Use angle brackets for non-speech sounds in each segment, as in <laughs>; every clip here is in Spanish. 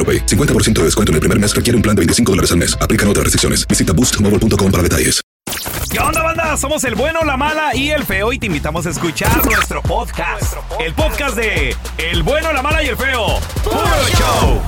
AroPay. 50% de descuento en el primer mes requiere un plan de 25 dólares al mes. Aplican otras restricciones. Visita boostmobile.com para detalles. ¿Qué onda, banda? Somos el bueno, la mala y el feo y te invitamos a escuchar nuestro podcast. El podcast de El bueno, la mala y el feo. ¡Puro show!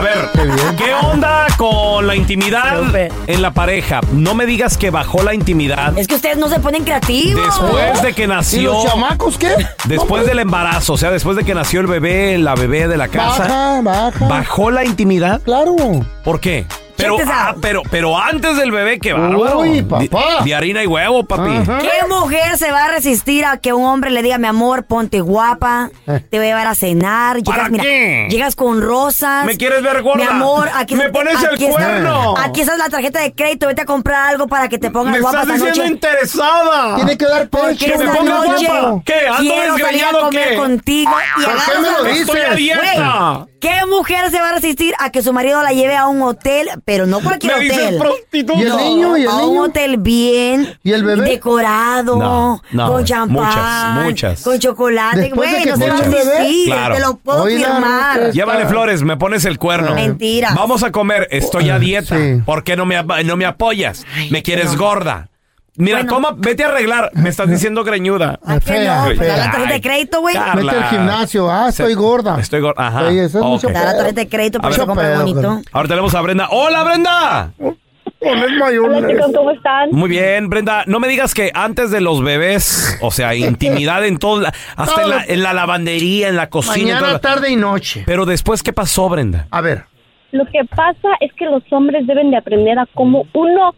A ver, ¿qué onda con la intimidad en la pareja? No me digas que bajó la intimidad Es que ustedes no se ponen creativos. después de que ¿Y nació. los chamacos qué? Después del embarazo, o sea, después de que nació el bebé, la bebé de la casa. Baja, baja. ¿Bajó la intimidad? Claro. ¿Por qué? Pero, ah, pero, pero antes del bebé, qué bárbaro. Uy, De- papá. De, harina y huevo, papi. Ajá. ¿Qué mujer se va a resistir a que un hombre le diga, mi amor, ponte guapa, te voy a llevar a cenar? Llegas, ¿Para mira, qué? llegas con rosas. ¿Me quieres ver gorda? Mi amor, aquí ¿Me pones el está- cuerno? aquí está la tarjeta de crédito, vete a comprar algo para que te pongas Me guapa estás esta diciendo noche. interesada. Tiene que dar Porque pecho. me esta ponga noche guapa. ¿Qué? ¿Ando quiero salir a desgreñado comer qué? contigo y ¿Por qué agarras me lo a- dices? Estoy a dieta. Güey, ¿Qué mujer se va a resistir a que su marido la lleve a un hotel, pero no cualquier Me hotel? prostituta. ¿Y el niño? ¿Y el a un hotel bien ¿Y el bebé? decorado, No, no, con champán, Muchas, muchas. con chocolate. De Güey, no se va a resistir, Claro. te lo puedo Oiga, firmar. Llévale flores, me pones el cuerno. Mentira. Vamos a comer, estoy a dieta. Sí. ¿Por qué no me, no me apoyas? me quieres gorda. Mira, Bueno. toma, vete a arreglar. Me estás diciendo greñuda. ¿A qué Fea, no? Pues fea. da la tarjeta de crédito, güey. Vete al gimnasio. Ah, estoy gorda. Estoy gorda. Ajá. Sí, eso es mucho Ok. Da la tarjeta de crédito para que compre Mucho bonito. Ahora tenemos a Brenda. ¡Hola, Brenda! Pones mayonesa. ¿cómo están? Muy bien, Brenda. No me digas que antes de los bebés, o sea, <laughs> intimidad en todo, la- hasta en la, en la lavandería, en la cocina. Mañana, tarde y noche. Pero después, ¿qué pasó, Brenda? A ver. Lo que pasa es que los hombres deben de aprender a cómo uno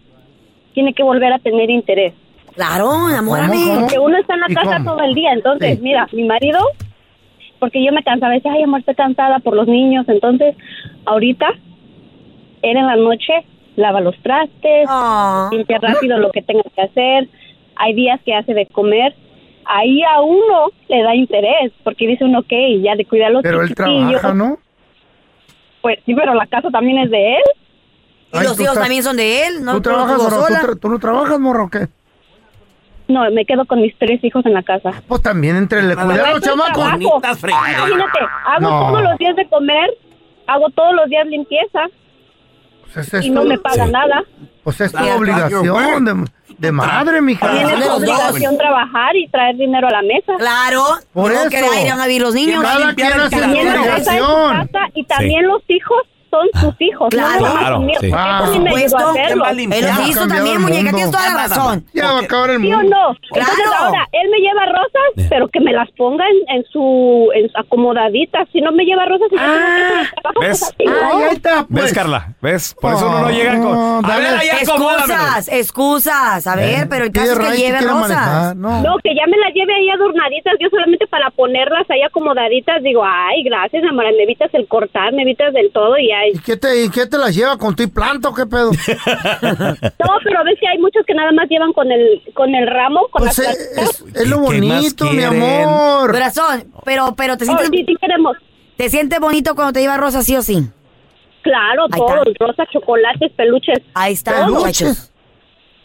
tiene que volver a tener interés. Claro, enamórame. Porque uno está en la ¿Y casa cómo? todo el día. Entonces, Sí. mira, mi marido, porque yo me cansaba, decía, ay, amor, estoy cansada por los niños. Entonces, ahorita, él en la noche lava los trastes, Ah. limpia rápido lo que tenga que hacer. Hay días que hace de comer. Ahí a uno le da interés, porque dice uno, ok, ya de cuidar a los Pero él chiquitillos. trabaja, ¿no? Pues sí, pero la casa también es de él. Y Ay, los hijos estás- también son de él, ¿no? ¿Tú trabajas, Tú morro? ¿Tú, sola. tra- tú no trabajas, morro, o qué? No, me quedo con mis tres hijos en la casa. Pues también entre el. Bonitas fregaderas. Imagínate, hago No. todos los días de comer, hago todos los días limpieza Pues es, y no me pagan Sí. nada. pues es tu obligación de, de madre, mija. También de es los tu dos. obligación trabajar y traer dinero a la mesa. Claro. Por no eso. que irán a vivir los niños. Cada quien hace su También la casa es su obligación. casa y también los hijos son sus hijos. Claro. no Claro, sí. Eso Ah, sí me ayudó a supuesto. hacerlo. ¿Quién va a Él Ya hizo también, muñeca, mundo. tienes toda la razón. Ya va a acabar el ¿Sí o mundo. no? Entonces Claro. ahora, él me lleva rosas, pero que me las ponga en, en su en su acomodaditas. Si no me lleva rosas, y yo tengo que hacer el trabajo, ¿ves? pues ¿no? Ahí está, pues. ¿Ves, Carla? ¿Ves? Por eso uno no llega con. A dale. ver. Excusas, excusas. A ver, pero el caso es que lleve rosas. No. No, que ya me las lleve ahí adornaditas, yo solamente para ponerlas ahí acomodaditas, digo, ay, gracias, amor, me evitas el cortar, me evitas del todo y ay. ¿Y qué te, y qué te las lleva con tu planta o qué pedo? <laughs> No, pero ves que hay muchos que nada más llevan con el con el ramo, con Pues las es, es- es lo ¿Qué más bonito, mi amor. Corazón, pero, pero te Oh, sientes, sí, sí queremos. te sientes bonito cuando te lleva rosas, sí o sí. Claro, todos, rosas, chocolates, peluches. Ahí está, Peluches.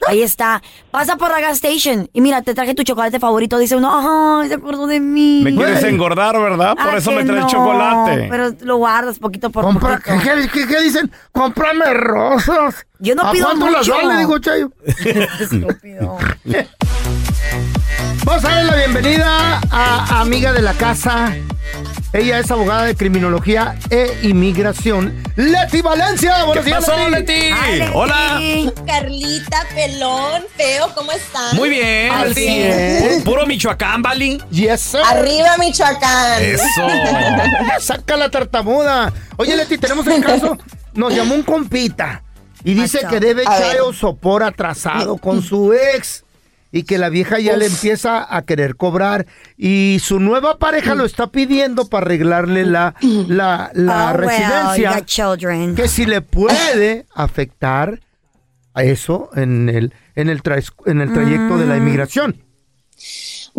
Ahí está. Pasa por la gas station y mira, te traje tu chocolate favorito. Dice uno, ay, se acordó de mí. Me quieres engordar, ¿verdad? Por Ah, eso me traes no, chocolate. Pero lo guardas poquito por Compra, poquito. ¿qué, qué, qué dicen? Cómprame rosas. Yo no ¿A pido cuánto las mucho. vale? Digo, Chayo. <laughs> <laughs> Estúpido. Vamos a darle la bienvenida a amiga de la casa. Ella es abogada de criminología e inmigración. Leti Valencia. Buenos ¿Qué días, pasó, Leti? Leti. Hola. Carlita, pelón, feo, ¿cómo están? Muy bien, Así Leti. es. Puro Michoacán, Bali. Yes, sir. Arriba, Michoacán. Eso. Saca la tartamuda. Oye, Leti, tenemos un caso. Nos llamó un compita y dice que debe chayo sopor atrasado con su ex y que la vieja ya le empieza a querer cobrar y su nueva pareja lo está pidiendo para arreglarle la, la, la Oh, well, you residencia. que si le puede afectar a eso en el, en el, trais- en el trayecto de la inmigración.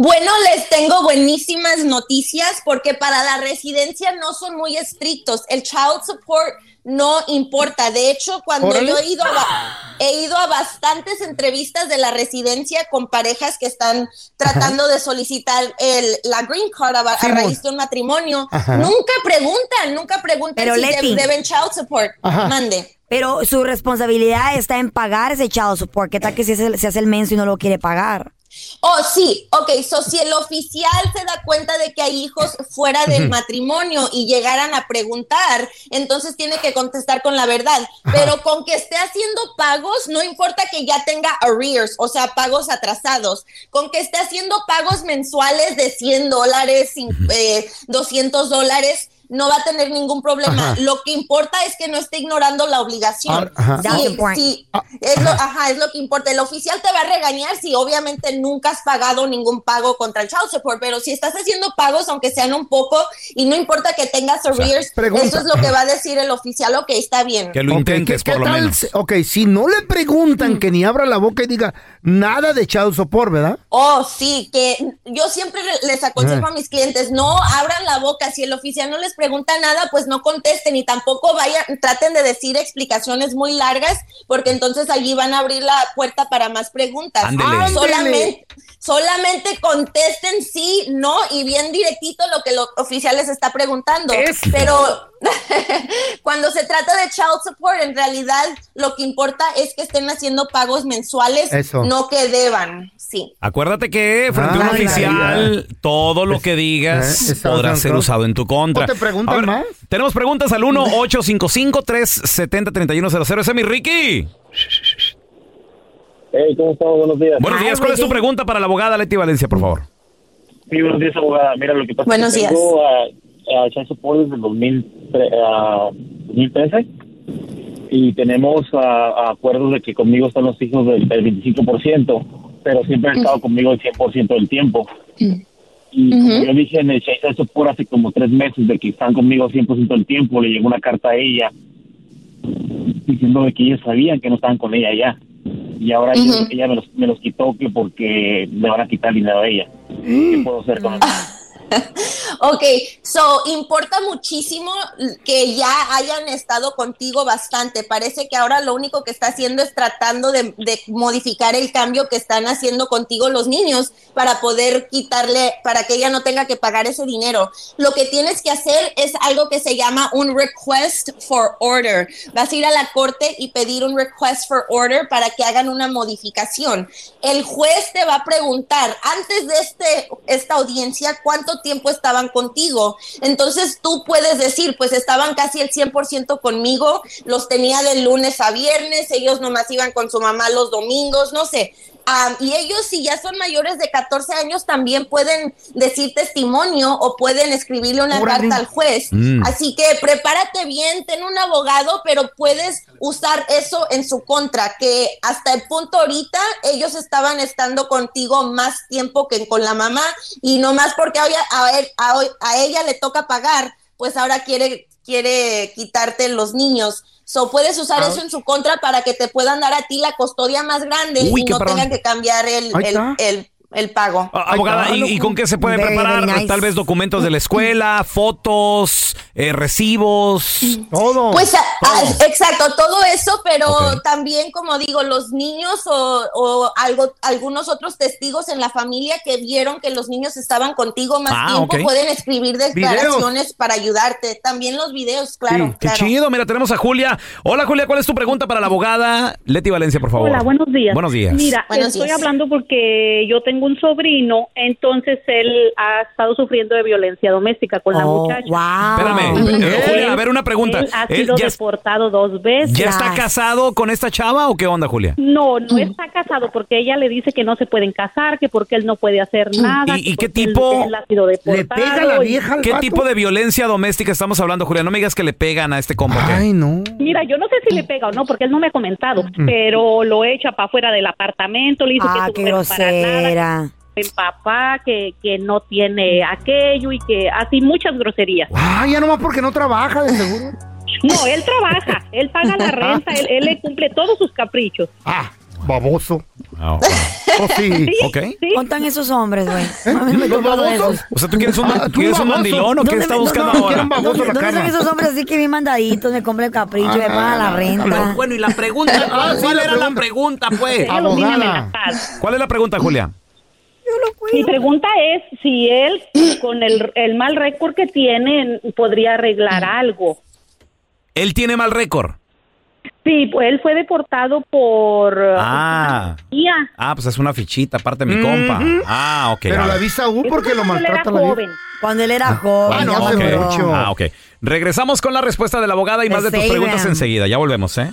Bueno, les tengo buenísimas noticias porque para la residencia no son muy estrictos. El child support no importa. De hecho, cuando Órale. yo he ido, a, he ido a bastantes entrevistas de la residencia con parejas que están tratando de solicitar el, la green card a, a raíz de un matrimonio, Ajá. nunca preguntan, nunca preguntan Pero, si Leti. deben child support. Ajá. Mande. Pero su responsabilidad está en pagar ese child support. ¿Qué tal que se hace, se hace el menso y no lo quiere pagar? Oh, sí, ok, so si el oficial se da cuenta de que hay hijos fuera del matrimonio y llegaran a preguntar, entonces tiene que contestar con la verdad. Pero con que esté haciendo pagos, no importa que ya tenga arrears, o sea, pagos atrasados, con que esté haciendo pagos mensuales de 100 dólares, eh, 200 dólares. No va a tener ningún problema. Ajá. Lo que importa es que no esté ignorando la obligación. Ah, ajá. Sí, sí, Ah, es lo, ajá. es lo que importa. El oficial te va a regañar si obviamente nunca has pagado ningún pago contra el child support, pero si estás haciendo pagos, aunque sean un poco, y no importa que tengas arrears, eso es lo que va a decir el oficial, ok, está bien. Que lo intentes, ¿qué- por qué lo tal menos. Ok, si no le preguntan que ni abra la boca y diga nada de child support, ¿verdad? Oh, sí, que yo siempre le- les aconsejo a mis clientes, no abran la boca, si el oficial no les pregunta nada, pues no contesten y tampoco vayan, traten de decir explicaciones muy largas, porque entonces allí van a abrir la puerta para más preguntas. Ándele. Solamente, solamente contesten sí, no y bien directito lo que el oficial les está preguntando. Pero <laughs> cuando se trata de child support, en realidad lo que importa es que estén haciendo pagos mensuales, Eso. no que deban. Sí. Acuérdate que frente a un oficial, todo lo que digas Eh, podrá ser usado en tu contra. ¿O te preguntan A ver, más? Tenemos preguntas al 1-855-370-3100. Ese es mi Ricky. Hey, ¿cómo estamos? Buenos días. Buenos días. ¿Cuál es tu pregunta para la abogada Leti Valencia, por favor? Sí, buenos días, abogada. Mira, lo que pasa Buenos es que días. tengo a, a Child Support desde el 2003, ah, 2013 y tenemos ah, acuerdos de que conmigo están los hijos del, del 25%, pero siempre han estado conmigo el 100% del tiempo. Y como yo dije en el Child Support hace como tres meses de que están conmigo 100% del tiempo, le llegó una carta a ella diciendo de que ellos sabían que no estaban con ella ya. Y ahora ella me los, me los quitó que porque le van a quitar dinero a ella. ¿Qué puedo hacer con eso? <laughs> Ok, so importa muchísimo que ya hayan estado contigo bastante. Parece que ahora lo único que está haciendo es tratando de, de modificar el cambio que están haciendo contigo los niños para poder quitarle, para que ella no tenga que pagar ese dinero. Lo que tienes que hacer es algo que se llama un request for order. Vas a ir a la corte y pedir un request for order para que hagan una modificación. El juez te va a preguntar, antes de este, esta audiencia, ¿cuánto tiempo estaban contigo? Entonces tú puedes decir, pues estaban casi el 100% conmigo, los tenía de lunes a viernes, ellos nomás iban con su mamá los domingos, no sé. Y ellos, si ya son mayores de 14 años, también pueden decir testimonio o pueden escribirle una Órale. carta al juez. Mm. Así que prepárate bien, ten un abogado, pero puedes usar eso en su contra, que hasta el punto ahorita ellos estaban estando contigo más tiempo que con la mamá y no más porque a, a, él- a, a ella le toca pagar, pues ahora quiere, quiere quitarte los niños. So, puedes usar Ah. eso en su contra para que te puedan dar a ti la custodia más grande Uy, y no tengan que cambiar el, el, el el pago. Ah, Abogada, ¿y, y con qué se puede Very, preparar? very nice. Tal vez documentos de la escuela, <laughs> fotos, eh, recibos. Todo. Pues a- a- exacto, todo eso, pero también, como digo, los niños o, o algo, algunos otros testigos en la familia que vieron que los niños estaban contigo más Ah, tiempo pueden escribir declaraciones para ayudarte. También los videos, claro. Qué claro. chido, mira, tenemos a Julia. Hola Julia, ¿cuál es tu pregunta para la abogada? Leti Valencia, por favor. Hola, buenos días. Buenos días. Mira, Buenos estoy días. hablando porque yo tengo un sobrino, entonces él ha estado sufriendo de violencia doméstica con la Oh, muchacha. wow. Espérame, eh, Julia, a ver una pregunta. Él ha Él sido ya, deportado dos veces. ya está casado con esta chava o qué onda, Julia? No, no está casado porque ella le dice que no se pueden casar, que porque él no puede hacer nada. ¿Y- que y qué tipo- él ha sido Le deportado pega a la vieja al ¿Qué vato? tipo de violencia doméstica estamos hablando, Julia? No me digas que le pegan a este compa. ¿qué? Ay, no. Mira, yo no sé si le pega o no, porque él no me ha comentado, Mm. pero lo echa para afuera del apartamento, le dice Ah, que su mujer para nada, papá, que, que no tiene aquello y que así muchas groserías. Ay, ya nomás porque no trabaja, de seguro. <laughs> No, él trabaja, él paga la <laughs> renta, él, él le cumple todos sus caprichos. Ah, baboso. Ah, ok. Oh, sí. <laughs> Sí, Ok. sí. ¿Contan esos hombres, güey? Esos. O sea, ¿tú quieres un, Ah, ¿tú ¿quieres un mandilón o qué ¿Dónde está me- buscando no, no, ahora? ¿Dónde, la dónde están esos hombres así que bien mandaditos, me compran el capricho, me pagan la renta? Bueno, y la pregunta, Ah, ¿cuál la era la pregunta. pregunta, pues? ¿Cuál es la pregunta, Julia? Mi pregunta es si él, <clears throat> con el, el mal récord que tiene, podría arreglar algo. Él tiene mal récord. Sí, pues él fue deportado por... uh, Ah. Ah, pues es una fichita, aparte de mi compa. Ah, ok. Pero a la visa U porque lo Cuando él era maltrata la joven. Cuando él era joven. Ah, no, mucho. Ah, ok. Regresamos con la respuesta de la abogada y De más de tus preguntas enseguida. Ya volvemos, ¿eh?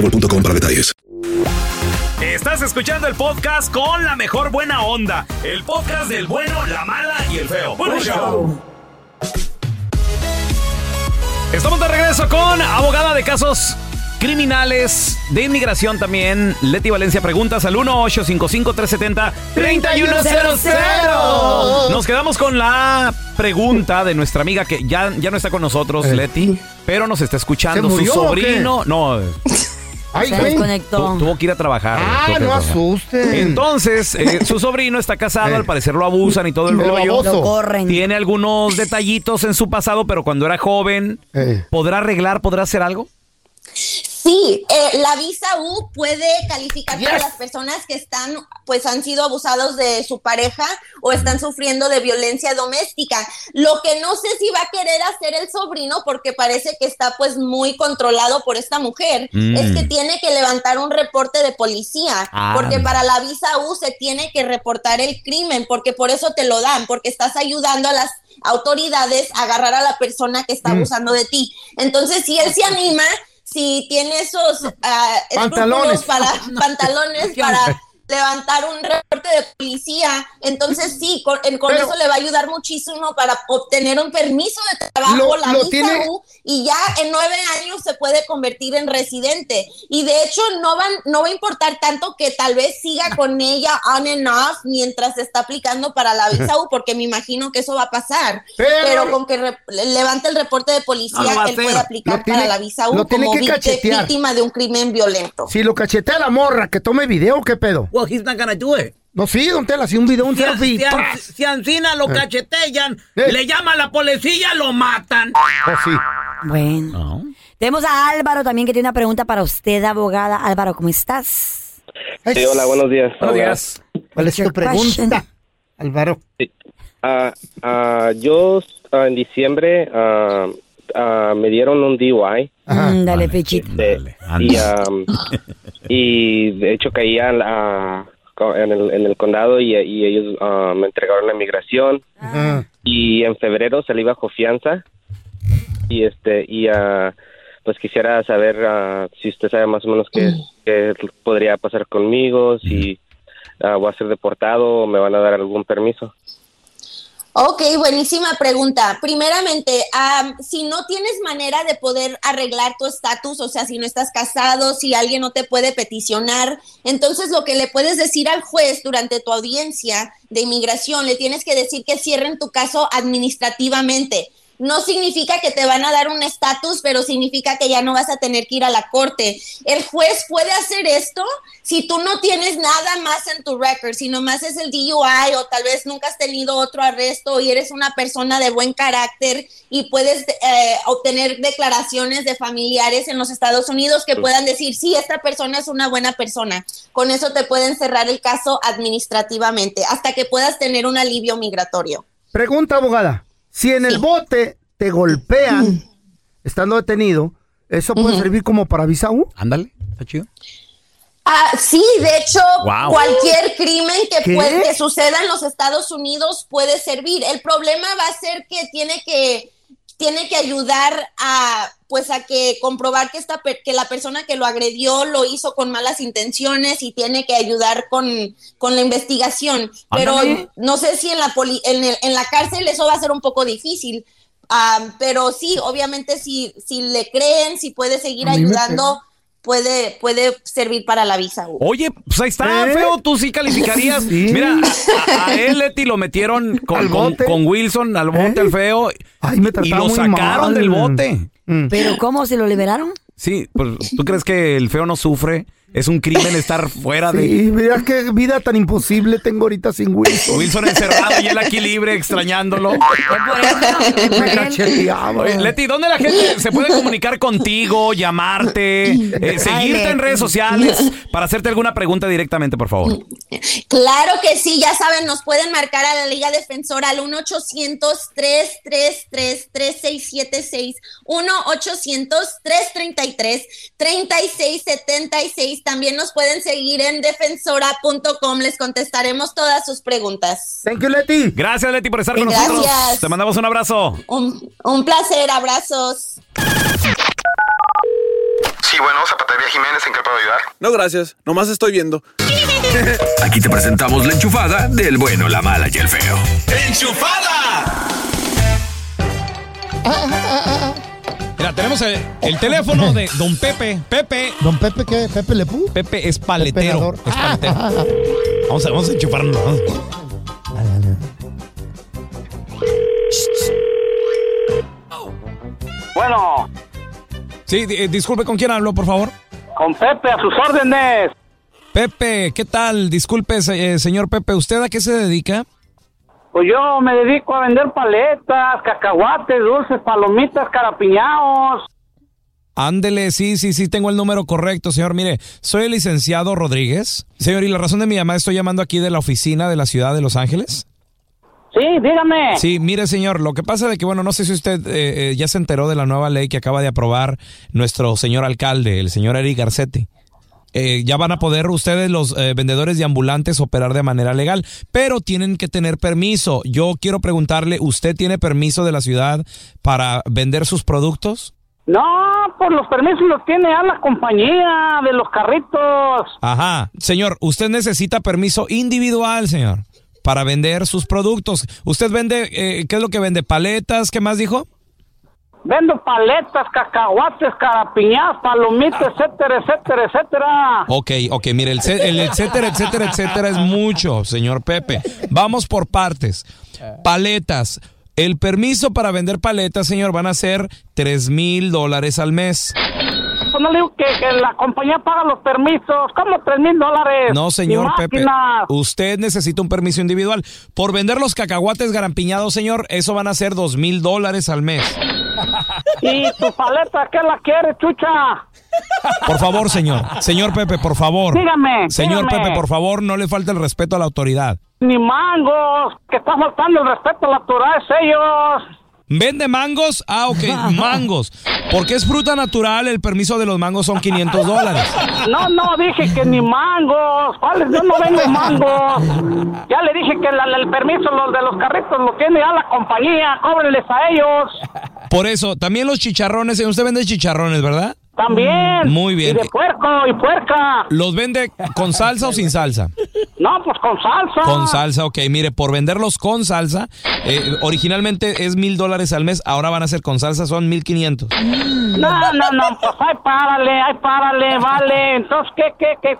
boostmobile.com para detalles. Estás escuchando el podcast con la mejor buena onda. El podcast del bueno, la mala y el feo. Show. Estamos de regreso con abogada de casos criminales de inmigración también. Leti Valencia preguntas al 1-855-370-3100. Nos quedamos con la pregunta de nuestra amiga que ya, ya no está con nosotros, Leti, pero nos está escuchando. ¿Se murió Su o sobrino. No. Ay, Se güey. desconectó. Tu- tuvo que ir a trabajar. Ah, no trabajar. asusten. Entonces, eh, <laughs> su sobrino está casado, Eh. al parecer lo abusan y todo el, El rollo. Lo corren. Tiene algunos detallitos en su pasado, pero cuando era joven, Eh. ¿podrá arreglar, podrá hacer algo? Sí, eh, la visa U puede calificar para Yes. las personas que están, pues han sido abusados de su pareja o están sufriendo de violencia doméstica. Lo que no sé si va a querer hacer el sobrino, porque parece que está pues muy controlado por esta mujer, Mm. es que tiene que levantar un reporte de policía, Ah. porque para la visa U se tiene que reportar el crimen, porque por eso te lo dan, porque estás ayudando a las autoridades a agarrar a la persona que está abusando de ti. Entonces, si él se anima, si tiene esos ah, Pantalones. escrúpulos para pantalones para <laughs> <laughs> levantar un reporte de policía. Entonces sí, con, en- con Pero- eso le va a ayudar muchísimo para obtener un permiso de trabajo, Lo- la lo visa tiene- U, y ya en nueve años se puede convertir en residente. Y de hecho no van, no va a importar tanto que tal vez siga con ella on and off mientras se está aplicando para la visa U, porque me imagino que eso va a pasar. Pero- Pero, con que re- levante el reporte de policía, No él puede aplicar tiene- para la visa U como que víctima de un crimen violento. Si lo cachetea la morra, que tome video, ¿qué pedo? Well, he's not gonna do it. No, sí, don Tela, sí, un video, un Si, selfie. si, si Ancina lo Eh. cachetellan, Eh. le llama a la policía, lo matan. Oh, sí. Bueno. Tenemos a Álvaro también que tiene una pregunta para usted, abogada. Álvaro, ¿cómo estás? Sí, hola, buenos días. Buenos días. ¿Cuál es tu pregunta, Álvaro? Ah, ah, yo ah, en diciembre ah, ah, me dieron un DUI. Mm, dale, pechito. Este, y, de hecho la- co- en, el, en el condado y, y ellos ah, me entregaron la migración. Y en febrero salí bajo fianza. Y este y ah, pues quisiera saber ah, si usted sabe más o menos qué, qué podría pasar conmigo si voy a ser deportado o me van a dar algún permiso Ok, buenísima pregunta. Primeramente, am, si no tienes manera de poder arreglar tu estatus, o sea, si no estás casado, si alguien no te puede peticionar, entonces lo que le puedes decir al juez durante tu audiencia de inmigración, le tienes que decir que cierren tu caso administrativamente. No significa que te van a dar un estatus, pero significa que ya no vas a tener que ir a la corte. El juez puede hacer esto si tú no tienes nada más en tu record, si nomás es el DUI o tal vez nunca has tenido otro arresto y eres una persona de buen carácter y puedes eh, obtener declaraciones de familiares en los Estados Unidos que puedan decir, sí, esta persona es una buena persona. Con eso te pueden cerrar el caso administrativamente hasta que puedas tener un alivio migratorio. Pregunta, abogada. Si en el bote te golpean estando detenido, ¿eso puede Ujú. servir como para visa U? Ándale, está chido. Ah, sí, de hecho, Wow. cualquier crimen que, ¿Qué? puede, que suceda en los Estados Unidos puede servir. El problema va a ser que tiene que tiene que ayudar a pues a que comprobar que esta que la persona que lo agredió lo hizo con malas intenciones y tiene que ayudar con, con la investigación. Pero Ándale. no sé si en la poli- en, el- en la cárcel eso va a ser un poco difícil. Ah, pero sí, obviamente si, si le creen, si puede seguir me ayudando, puede, puede servir para la visa U. Oye, pues ahí está, ¿Eh? feo, tú sí calificarías. <laughs> Sí. Mira, a, a él, Leti, lo metieron <laughs> con, Al con- con Wilson al bote, al feo. Ay, me y lo muy sacaron mal. del bote. ¿Pero cómo? ¿Se lo liberaron? Sí, pues ¿tú crees que el feo no sufre? Es un crimen <laughs> estar fuera de... Sí, mira qué vida tan imposible tengo ahorita sin Wilson. Wilson encerrado y él aquí libre extrañándolo. <laughs> Oye, Leti, ¿dónde la gente se puede comunicar contigo, llamarte, eh, seguirte en redes sociales para hacerte alguna pregunta directamente, por favor? Claro que sí, ya saben, nos pueden marcar a la Liga Defensora al 1-800-333-3676, 1-800-333-3676. También nos pueden seguir en defensora.com, les contestaremos todas sus preguntas. Thank you, Leti. Gracias, Leti, por estar con Gracias. nosotros. Te mandamos un abrazo. Un, un placer, abrazos. Sí, bueno, Zapatería Jiménez, ¿en qué puedo ayudar? No, gracias. Nomás estoy viendo. <laughs> Aquí te presentamos la enchufada del bueno, la mala y el feo. Mira, tenemos el, el teléfono de don Pepe. Pepe. ¿Don Pepe qué? ¿Pepe Lepú? Pepe es paletero. Pepeador. Es paletero. Vamos a, vamos a enchufarnos. Bueno, Sí, di- eh, disculpe, ¿con quién hablo, por favor? con Pepe, a sus órdenes. Pepe, ¿qué tal? Disculpe, eh, señor Pepe, ¿usted a qué se dedica? Pues yo me dedico a vender paletas, cacahuates, dulces, palomitas, carapiñaos. Ándele, sí, sí, sí, tengo el número correcto, señor. Mire, soy el licenciado Rodríguez. Señor, y la razón de mi llamada, estoy llamando aquí de la oficina de la ciudad de Los Ángeles. Sí, dígame. Sí, mire, señor, lo que pasa de que, bueno, no sé si usted eh, eh, ya se enteró de la nueva ley que acaba de aprobar nuestro señor alcalde, el señor Eric Garcetti. Eh, ya van a poder ustedes, los eh, vendedores de ambulantes, operar de manera legal, pero tienen que tener permiso. Yo quiero preguntarle, ¿usted tiene permiso de la ciudad para vender sus productos? No, pues los permisos los tiene a la compañía de los carritos. Ajá. Señor, usted necesita permiso individual, señor, para vender sus productos. ¿Usted vende, eh, qué es lo que vende? ¿Paletas? ¿Qué más dijo? Vendo paletas, cacahuates, carapiñas, palomitas, etcétera, etcétera, etcétera. Ok, ok, mire, el, el etcétera, etcétera, etcétera es mucho, señor Pepe. Vamos por partes. Paletas. El permiso para vender paletas, señor, van a ser tres mil dólares al mes. Pues no le digo que, que la compañía paga los permisos. ¿Cómo tres mil dólares? No, señor Pepe. Usted necesita un permiso individual. Por vender los cacahuates garampiñados, señor, eso van a ser dos mil dólares al mes. ¿Y tu paleta qué la quiere, chucha? Por favor, señor. Señor Pepe, por favor. Dígame, Señor dígame. Pepe, por favor, no le falte el respeto a la autoridad. Ni mangos, que está faltando el respeto a la autoridad es ellos. ¿Vende mangos? Ah, ok, <laughs> mangos. Porque es fruta natural, el permiso de los mangos son 500 dólares. No, no, dije que ni mangos. ¿Cuáles? Yo no vendo mangos. Ya le dije que la- el permiso los de los carritos lo tiene ya la compañía. Cóbrenles a ellos. Por eso, también los chicharrones, usted vende chicharrones, ¿verdad? También. Muy bien. Y de puerco y puerca. ¿Los vende con salsa o sin salsa? No, pues con salsa. Con salsa, ok. Mire, por venderlos con salsa, eh, originalmente es mil dólares al mes, ahora van a ser con salsa, son mil quinientos. No, no, no, pues ay, párale, ay, párale, vale. Entonces, ¿qué, qué, qué?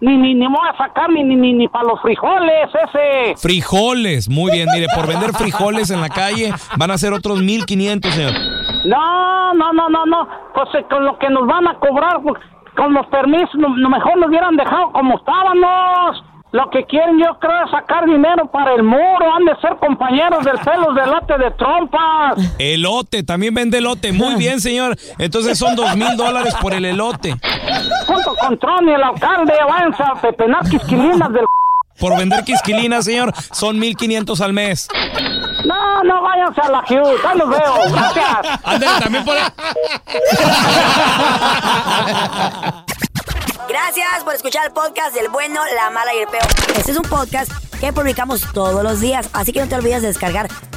Ni, ni, ni me voy a sacar ni, ni, ni, ni para los frijoles, ese. Frijoles, muy bien. Mire, por vender frijoles en la calle van a ser otros mil quinientos, señor. No, no, no, no, no. Pues eh, con lo que nos van a cobrar, pues, con los permisos, no, mejor nos hubieran dejado como estábamos. Lo que quieren yo creo es sacar dinero para el muro, han de ser compañeros del pelos de lote de trompas. Elote, también vende elote. Muy bien, señor. Entonces son dos mil dólares por el elote. Junto con Tron y el alcalde, váyanse a pepenar quisquilinas del... Por vender quisquilinas, señor, son mil quinientos al mes. No, no, váyanse a la Hughes, ahí los veo, gracias. Ándale, también por... Gracias por escuchar el podcast del bueno, la mala y el peor. Este es un podcast que publicamos todos los días, así que no te olvides de descargar